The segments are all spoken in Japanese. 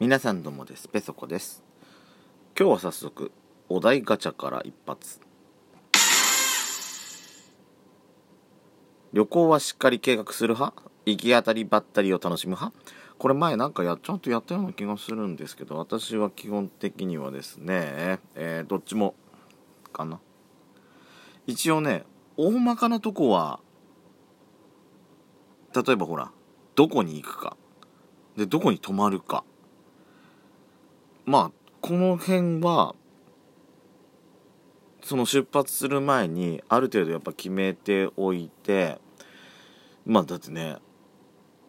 皆さんどうもです。ペソコです。今日は早速お題ガチャから一発。旅行はしっかり計画する派？行き当たりばったりを楽しむ派？これ前なんかやちゃんとやったような気がするんですけど私は基本的にはですね、えー、どっちもかな。一応ね大まかなとこは例えばほらどこに行くか。でどこに泊まるか。まあこの辺はその出発する前にある程度やっぱ決めておいてまあだってね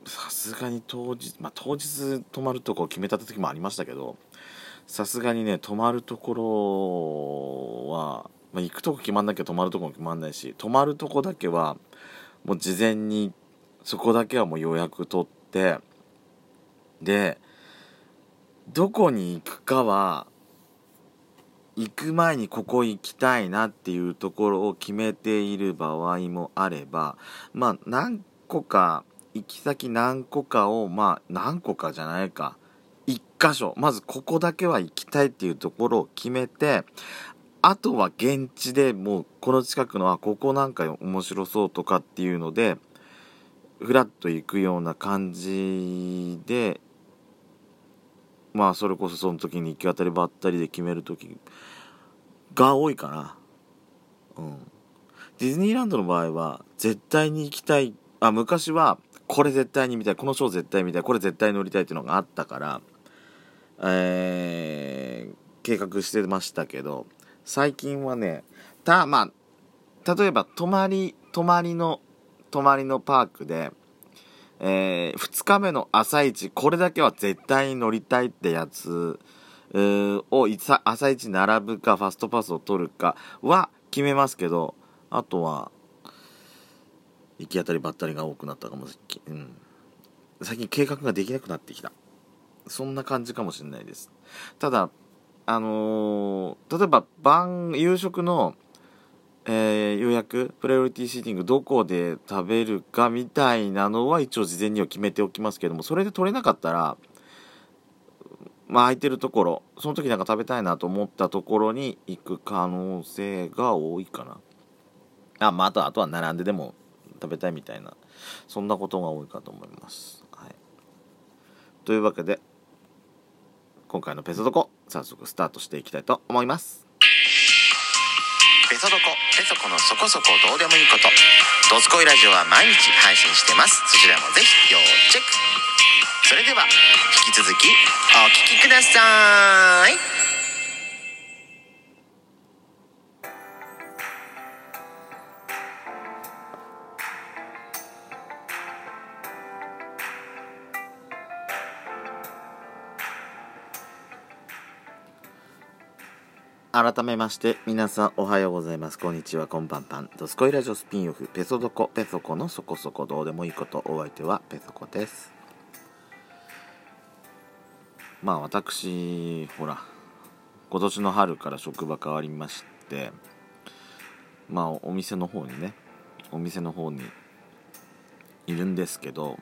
さすがに当日まあ当日泊まるとこ決めた時もありましたけどさすがにね泊まるところは、まあ、行くとこ決まんなきゃ泊まるとこも決まんないし泊まるとこだけはもう事前にそこだけはもう予約取ってでどこに行くかは行く前にここ行きたいなっていうところを決めている場合もあればまあ何個か行き先何個かをまあ何個かじゃないか。1箇所。まずここだけは行きたいっていうところを決めてあとは現地でもうこの近くのあここなんか面白そうとかっていうのでふらっと行くような感じでまあそれこそその時に行き当たりばったりで決める時が多いかな。うん。ディズニーランドの場合は絶対に行きたい。あ昔はこれ絶対に見たい。このショー絶対見たい。これ絶対乗りたいっていうのがあったからえー、計画してましたけど最近はねたまあ例えば泊まり泊まりの泊まりのパークでえー、2日目の朝一これだけは絶対に乗りたいってやつを朝一並ぶかファストパスを取るかは決めますけどあとは行き当たりばったりが多くなったかもしれない、うん、最近計画ができなくなってきた。そんな感じかもしれないです。ただあのー、例えば晩夕食のえー、予約プライオリティシーティングどこで食べるかみたいなのは一応事前には決めておきますけどもそれで取れなかったらまあ空いてるところその時なんか食べたいなと思ったところに行く可能性が多いかな。あまああとあとは並んででも食べたいみたいなそんなことが多いかと思います、はい、というわけで今回のペソドコ早速スタートしていきたいと思います。ペソドコベソコのそこそこどうでもいいこと。ドスコイラジオは毎日配信してます。そちらもぜひ要チェック。それでは引き続きお聴きください。改めまして皆さんおはようございます。こんにちは。こんばんぱんドスコイラジオスピンオフ。ペソドコ。ペソコのそこそこどうでもいいこと。お相手はペソコです。まあ私ほら今年の春から職場変わりましてまあお店の方にねお店の方にいるんですけど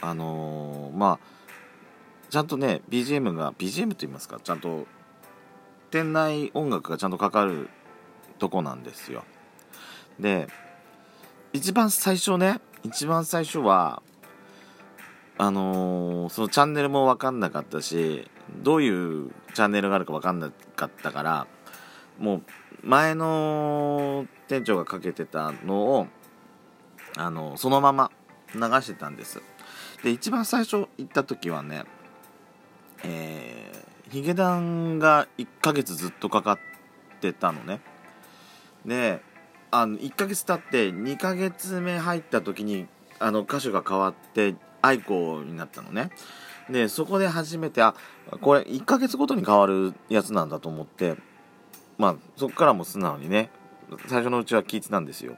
あのー、まあちゃんとね BGM が BGM と言いますかちゃんと店内音楽がちゃんとかかるとこなんですよ。で一番最初ね一番最初はあのー、そのチャンネルも分かんなかったしどういうチャンネルがあるか分かんなかったからもう前の店長がかけてたのをあのそのまま流してたんです。で一番最初行った時はねえヒゲダンが1ヶ月ずっとかかってたのね。であの1ヶ月経って2ヶ月目入った時にあの歌手が変わって愛子になったのね。でそこで初めてあこれ1ヶ月ごとに変わるやつなんだと思ってまあそこからも素直にね最初のうちは聞いてたんですよ。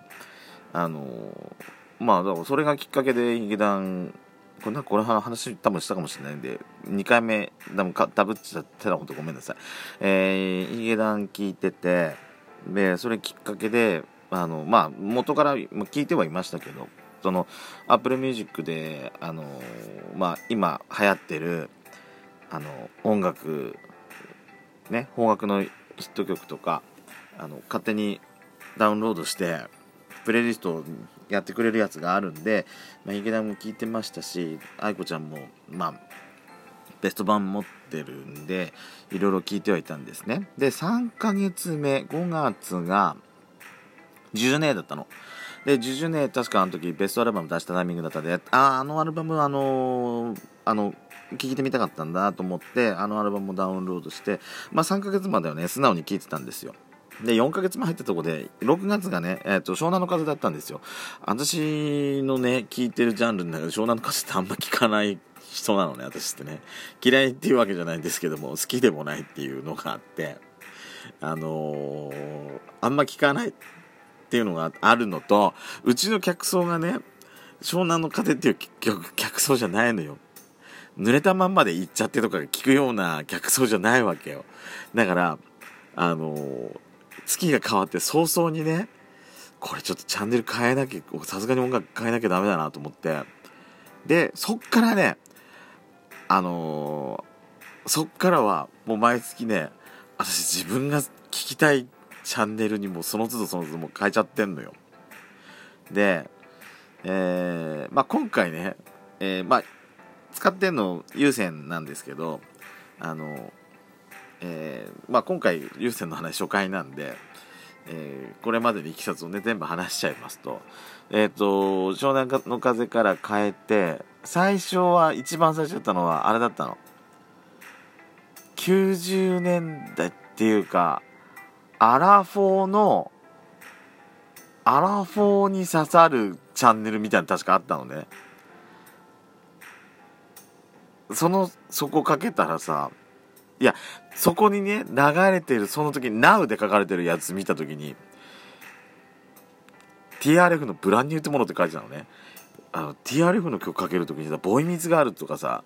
あのまあだからそれがきっかけでヒゲダンこれなんかこれ話多分したかもしれないんで、2回目、多分かダブっちゃってたことごめんなさい。えー、ヒゲダン聞いてて、で、それきっかけで、あの、まあ、元から聞いてはいましたけど、その、Apple Music で、あの、まあ、今流行ってる、あの音楽ね邦楽のヒット曲とかあの勝手にダウンロードしてプレイリストやってくれるやつがあるんで、まあ、池田も聞いてましたし愛子ちゃんもまあベスト版持ってるんでいろいろ聞いてはいたんですね。で3ヶ月目5月が10年だったの。で10年確かあの時ベストアルバム出したタイミングだったであああのアルバムあのー、あの聞いてみたかったんだと思ってあのアルバムをダウンロードしてまあ3ヶ月まではね素直に聞いてたんですよ。で、4ヶ月も入ったとこで、6月がね、えっ、ー、と、湘南の風だったんですよ。私のね、聞いてるジャンルの中で湘南の風ってあんま聞かない人なのね、私ってね。嫌いっていうわけじゃないんですけども、好きでもないっていうのがあって、あのー、あんま聞かないっていうのがあるのと、うちの客層がね、湘南の風っていう曲、客層じゃないのよ。濡れたまんまで行っちゃってとか聞くような客層じゃないわけよ。だから、あのー、月が変わって早々にね、これちょっとチャンネル変えなきゃ、さすがに音楽変えなきゃダメだなと思って、で、そっからね、あのー、そっからはもう毎月ね、私自分が聞きたいチャンネルにもその都度その都度もう変えちゃってんのよ。で、えー、まあ今回ね、えー、まあ使ってんの有線なんですけど、あの、えー、まあ、今回有線の話初回なんで、えー、これまでのいきさつをね全部話しちゃいますと。えっ、ー、と湘南の風から変えて最初は一番最初だったのはあれだったの。90年代っていうかアラフォーのアラフォーに刺さるチャンネルみたいなの確かあったのね。そのそこかけたらさいや、そこにね、流れてる、その時に Now で書かれてるやつ見た時に、TRF のブランニューってものって書いてたのね。あの、TRF の曲かける時にさ、ボイミズがあるとかさ、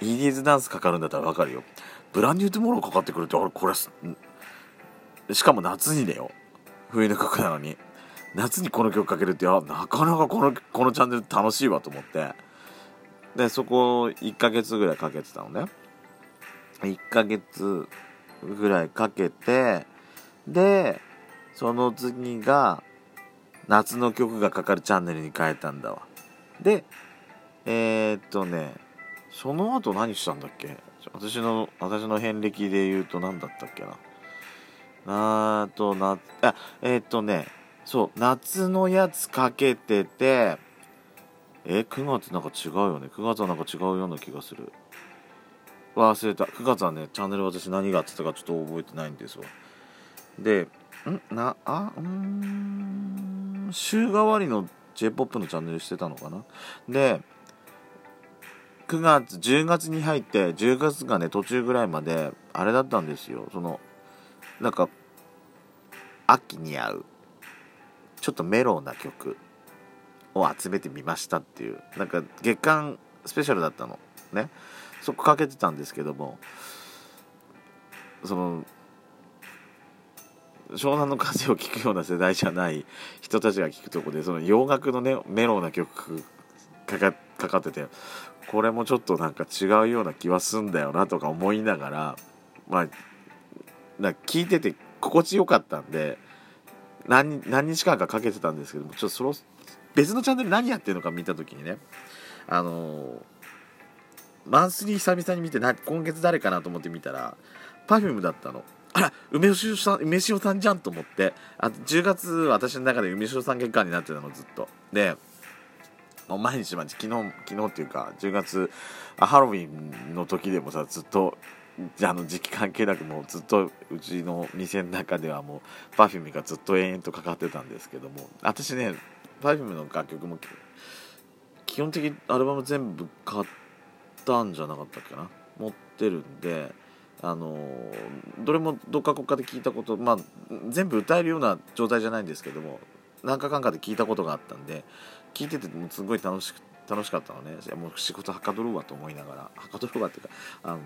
イーディーズダンスかかるんだったらわかるよ。ブランニューってものかかってくるって、あれ、これ、しかも夏にだよ。冬の曲なのに。夏にこの曲かけるって、あ、なかなかこの、このチャンネル楽しいわと思って。で、そこ1ヶ月ぐらいかけてたのね。1ヶ月ぐらいかけてでその次が夏の曲がかかるチャンネルに変えたんだわ。でえー、っとねその後何したんだっけ？私の私の遍歴で言うと何だったっけな？あーとなあえー、っとねそう夏のやつかけててえ9月なんか違うよね。9月はなんか違うような気がする。忘れた。9月はねチャンネル私何があってたかちょっと覚えてないんですわ。でん？なあ？うん。週替わりの j p o p のチャンネルしてたのかな？で9月10月に入って10月がね途中ぐらいまであれだったんですよ。そのなんか秋に合うちょっとメロウな曲を集めてみましたっていうなんか月間スペシャルだったの。ね。そこかけてたんですけどもその湘南の風を聴くような世代じゃない人たちが聴くとこでその洋楽のねメロウな曲かかかかっててこれもちょっとなんか違うような気はすんだよなとか思いながらまあな聞いてて心地よかったんで何日間かかけてたんですけどもちょっとその別のチャンネル何やってるのか見た時にねあのーマンスリー久々に見てな今月誰かなと思って見たら Perfume だったの。あら梅塩さん梅塩さんじゃんと思って。あ10月私の中で梅塩さん月間になってたのずっと。でもう毎日毎日昨日昨日っていうか10月ハロウィンの時でもさずっとあの時期関係なくもうずっとうちの店の中ではもう Perfume がずっと延々とかかってたんですけども。私ね Perfume の楽曲も基本的にアルバム全部買ってたんじゃなかったっけな？持ってるんであのどれもどっか国家で聞いたことまあ全部歌えるような状態じゃないんですけども何かかんかで聞いたことがあったんで聞いててもすごい楽しく楽しかったのね。もう仕事はかどるわと思いながらはかどるわっていうかあの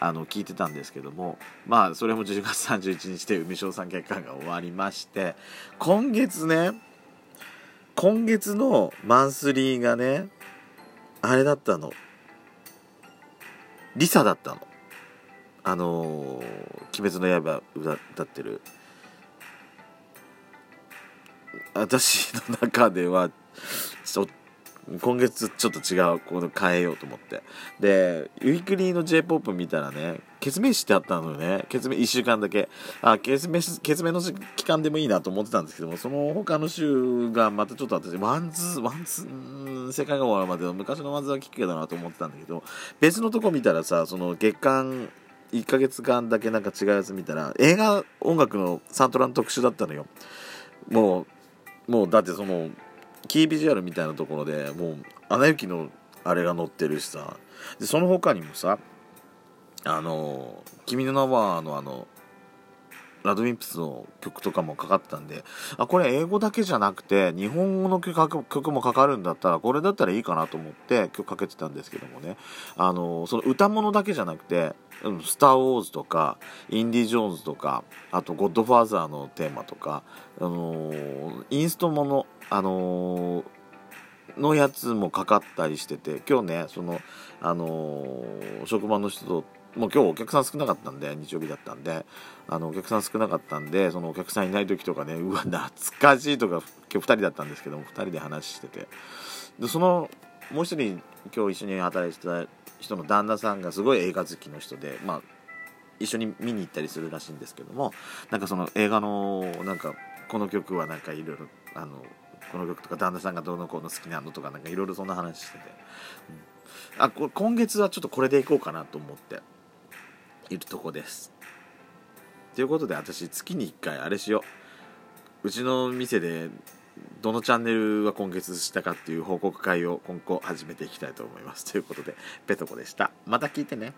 あの聞いてたんですけどもまあそれも10月31日で海翔さん月間が終わりまして今月ね今月のマンスリーがねあれだったの。リサだったの。あのー「鬼滅の刃」歌ってる。私の中ではちょ今月ちょっと違うこの変えようと思って。でウィークリーの j p o p 見たらね鬼滅してあったのよね。鬼滅1週間だけ。あ鬼滅鬼滅の期間でもいいなと思ってたんですけどもその他の週がまたちょっと私 WANDS WANDS 世界が終わるまでの昔の WANDS は聞くけどなと思ってたんだけど別のとこ見たらさその月間1ヶ月間だけなんか違うやつ見たら映画音楽のサントラの特集だったのよ。もうもうだってそのキービジュアルみたいなところでもう「アナ雪」のあれが載ってるしさ。でその他にもさあの「君の名は」のあのラドウィンプスの曲とかもかかったんであこれ英語だけじゃなくて日本語の曲もかかるんだったらこれだったらいいかなと思って曲かけてたんですけどもね。あのその歌物だけじゃなくて「スター・ウォーズ」とか「インディ・ジョーンズ」とかあと「ゴッドファーザー」のテーマとか、あのインストもの、あののやつもかかったりしてて今日ねその、あの職場の人ともう今日お客さん少なかったんで日曜日だったんであのお客さん少なかったんでそのお客さんいない時とかね うわ懐かしいとか今日2人だったんですけども2人で話してて。でそのもう一人今日一緒に働いてた人の旦那さんがすごい映画好きの人でまあ一緒に見に行ったりするらしいんですけどもなんかその映画のなんかこの曲はなんかいろいろあのこの曲とか旦那さんがどうのこうの好きなのとかなんかいろいろそんな話してて、うん、あ今月はちょっとこれでいこうかなと思って。いるとこです。ということで私月に1回あれしよう。うちの店でどのチャンネルは今月したかっていう報告会を今後始めていきたいと思います。ということでペトコでした。また聞いてね。